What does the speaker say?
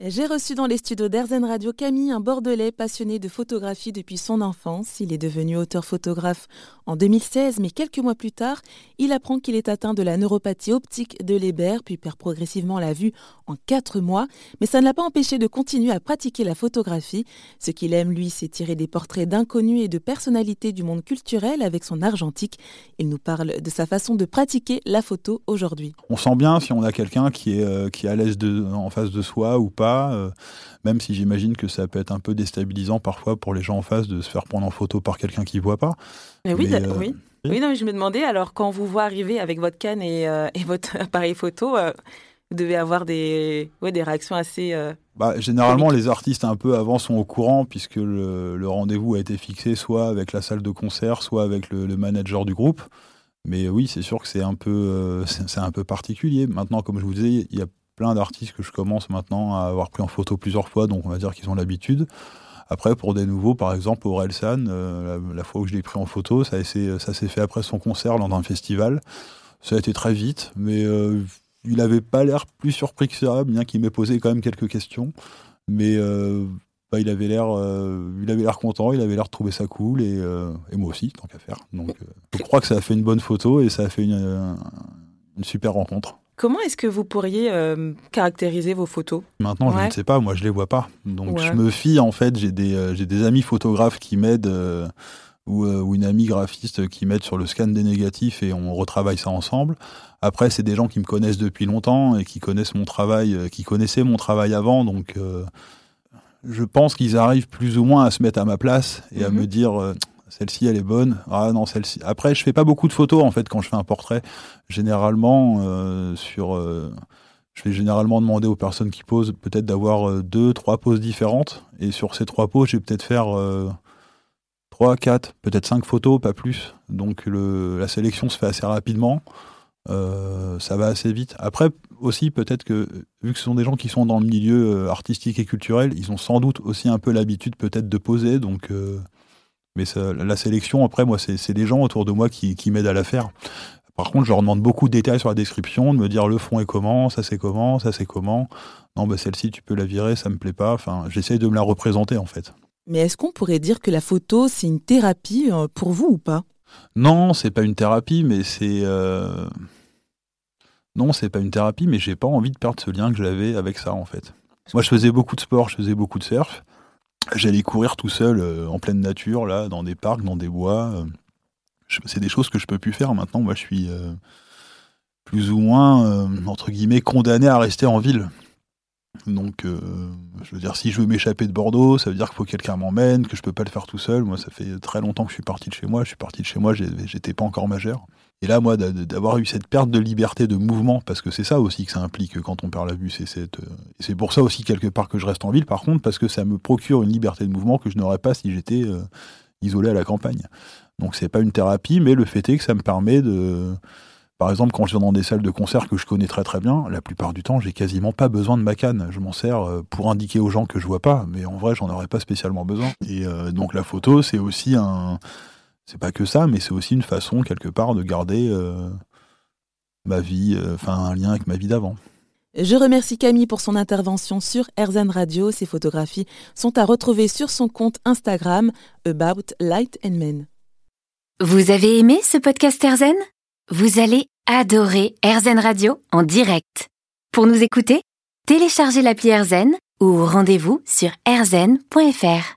J'ai reçu dans les studios d'Airzen Radio Camille, un Bordelais passionné de photographie depuis son enfance. Il est devenu auteur-photographe en 2016, mais quelques mois plus tard, il apprend qu'il est atteint de la neuropathie optique de Leber, puis perd progressivement la vue en quatre mois. Mais ça ne l'a pas empêché de continuer à pratiquer la photographie. Ce qu'il aime, lui, c'est tirer des portraits d'inconnus et de personnalités du monde culturel avec son argentique. Il nous parle de sa façon de pratiquer la photo aujourd'hui. On sent bien si on a quelqu'un qui est, euh, qui est à l'aise en face de soi ou pas euh, même si j'imagine que ça peut être un peu déstabilisant parfois pour les gens en face de se faire prendre en photo par quelqu'un qui ne voit pas. Mais oui, euh, oui. Oui, non, je me demandais, alors quand vous voit arriver avec votre canne et, euh, votre appareil photo, vous devez avoir des, ouais, des réactions assez... Bah, généralement, les artistes un peu avant sont au courant puisque le, rendez-vous a été fixé soit avec la salle de concert, soit avec le, manager du groupe. Mais oui, c'est sûr que c'est un peu, c'est un peu particulier. Maintenant, comme je vous disais, il y a plein d'artistes que je commence maintenant à avoir pris en photo plusieurs fois, donc on va dire qu'ils ont l'habitude. Après, pour des nouveaux, par exemple, Orelsan, euh, la, fois où je l'ai pris en photo, ça, s'est fait après son concert lors d'un festival. Ça a été très vite, mais euh, il n'avait pas l'air plus surpris que ça, bien qu'il m'ait posé quand même quelques questions. Mais euh, bah, il avait l'air il avait l'air content, il avait l'air de trouver ça cool, et, moi aussi, tant qu'à faire. Donc je crois que ça a fait une bonne photo et ça a fait une super rencontre. Comment est-ce que vous pourriez euh, caractériser vos photos? Maintenant, je ne sais pas, moi je les vois pas. Donc je me fie, en fait, j'ai des, euh, des amis photographes qui m'aident euh, ou, une amie graphiste qui m'aide sur le scan des négatifs et on retravaille ça ensemble. Après, c'est des gens qui me connaissent depuis longtemps et qui connaissent mon travail, qui connaissaient mon travail avant, donc je pense qu'ils arrivent plus ou moins à se mettre à ma place et à mhm. me dire celle-ci elle est bonne. Ah non, celle-ci. Après, je fais pas beaucoup de photos en fait quand je fais un portrait. Généralement, euh, sur, euh, je vais généralement demander aux personnes qui posent peut-être d'avoir euh, deux, trois poses différentes. Et sur ces trois poses, je vais peut-être faire trois, quatre, peut-être cinq photos, pas plus. Donc le, la sélection se fait assez rapidement. ça va assez vite. Après, aussi, peut-être que, vu que ce sont des gens qui sont dans le milieu artistique et culturel, ils ont sans doute aussi un peu l'habitude peut-être de poser. Donc, mais la sélection, après, moi, c'est des gens autour de moi qui, m'aident à la faire. Par contre, je leur demande beaucoup de détails sur la description, de me dire le fond est comment, ça c'est comment, ça c'est comment. Non, bah celle-ci, tu peux la virer, ça me plaît pas. Enfin, j'essaye de me la représenter en fait. Mais est-ce qu'on pourrait dire que la photo, c'est une thérapie euh, pour vous ou pas? Non, c'est pas une thérapie, mais c'est. Euh... Non, c'est pas une thérapie, mais j'ai pas envie de perdre ce lien que j'avais avec ça en fait. Moi, je faisais beaucoup de sport, je faisais beaucoup de surf. J'allais courir tout seul euh, en pleine nature, là, dans des parcs, dans des bois. Euh. c'est des choses que je peux plus faire maintenant. Moi, je suis euh, plus ou moins, entre guillemets, condamné à rester en ville. Donc, je veux dire, si je veux m'échapper de Bordeaux, ça veut dire qu'il faut que quelqu'un m'emmène, que je peux pas le faire tout seul. Moi, ça fait très longtemps que je suis parti de chez moi. Je suis parti de chez moi, j'étais pas encore majeur. Et là, moi, d'avoir eu cette perte de liberté de mouvement, parce que c'est ça aussi que ça implique quand on perd la vue, euh, c'est pour ça aussi quelque part que je reste en ville, par contre, parce que ça me procure une liberté de mouvement que je n'aurais pas si j'étais euh, isolé à la campagne. Donc c'est pas une thérapie, mais le fait est que ça me permet de, par exemple, quand je viens dans des salles de concert que je connais très très bien, la plupart du temps, j'ai quasiment pas besoin de ma canne. Je m'en sers euh, pour indiquer aux gens que je vois pas, mais en vrai, j'en aurais pas spécialement besoin. Et donc la photo, c'est aussi un c'est pas que ça, mais c'est aussi une façon, quelque part, de garder euh, ma vie, euh, enfin, un lien avec ma vie d'avant. Je remercie Camille pour son intervention sur Erzen Radio. Ses photographies sont à retrouver sur son compte Instagram About Light and Men. Vous avez aimé ce podcast Erzen Vous allez adorer Erzen Radio en direct. Pour nous écouter, téléchargez l'appli Erzen ou rendez-vous sur erzen.fr.